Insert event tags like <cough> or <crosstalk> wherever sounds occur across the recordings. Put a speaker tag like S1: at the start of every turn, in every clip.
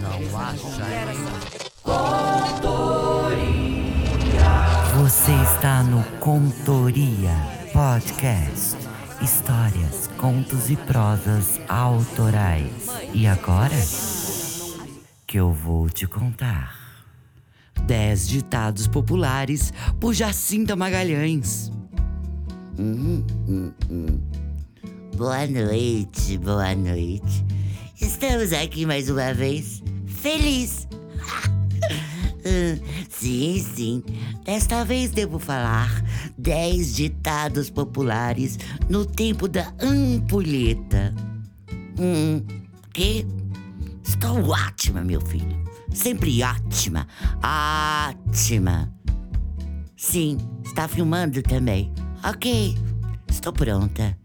S1: Não acha
S2: Você está no Contoria Podcast. Histórias, contos e prosas autorais. E agora? Que eu vou te contar. Dez ditados populares por Jacinta Magalhães.
S3: Boa noite, boa noite. Estamos aqui mais uma vez. Feliz! <laughs> Hum, sim, sim. Desta vez devo falar 10 ditados populares no tempo da ampulheta. Hum, que? Estou ótima, meu filho. Sempre ótima. Ótima. Sim, está filmando também. Ok, estou pronta.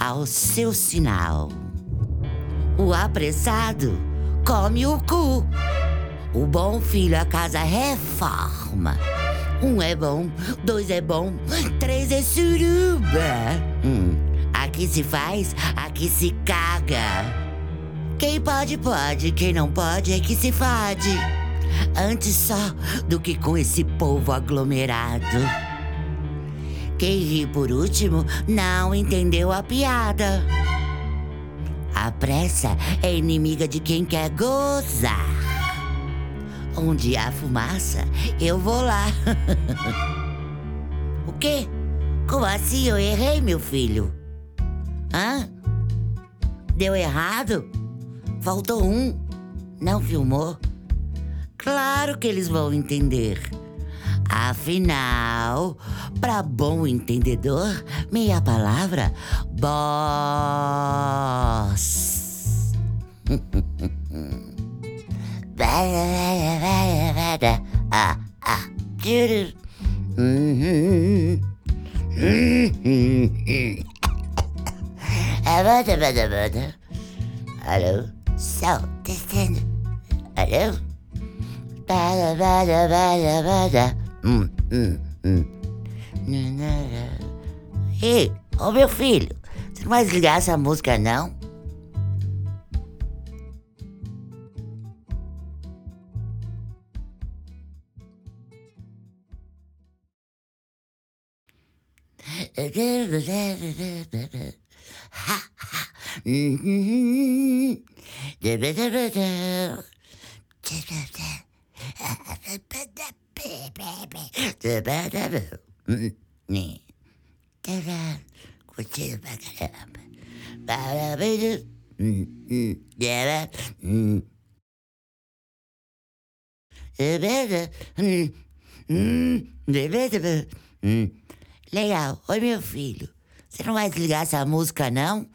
S3: Ao seu sinal. O apressado come o cu. O bom filho a casa reforma. Um é bom, dois é bom, três é suruba. Hum, aqui se faz, aqui se caga. Quem pode, pode, quem não pode é que se fade. Antes só do que com esse povo aglomerado. Quem ri por último não entendeu a piada. A pressa é inimiga de quem quer gozar. Onde há fumaça, eu vou lá. <laughs> o quê? Como assim eu errei, meu filho? Hã? Deu errado? Faltou um. Não filmou? Claro que eles vão entender. Afinal, para bom entendedor, meia palavra, boss. Alô? Som, testando. Alô? Bada, bada, bada, bada. Hum, hum, hum. Nanara. Ei, ô meu filho, você não vai desligar essa música, não? Ha ha. Ne? Tekrar kutuyu bakalım. Beraber Evet. Evet. Evet. Evet. Legal. Oi, meu filho. Você não vai desligar essa música, não?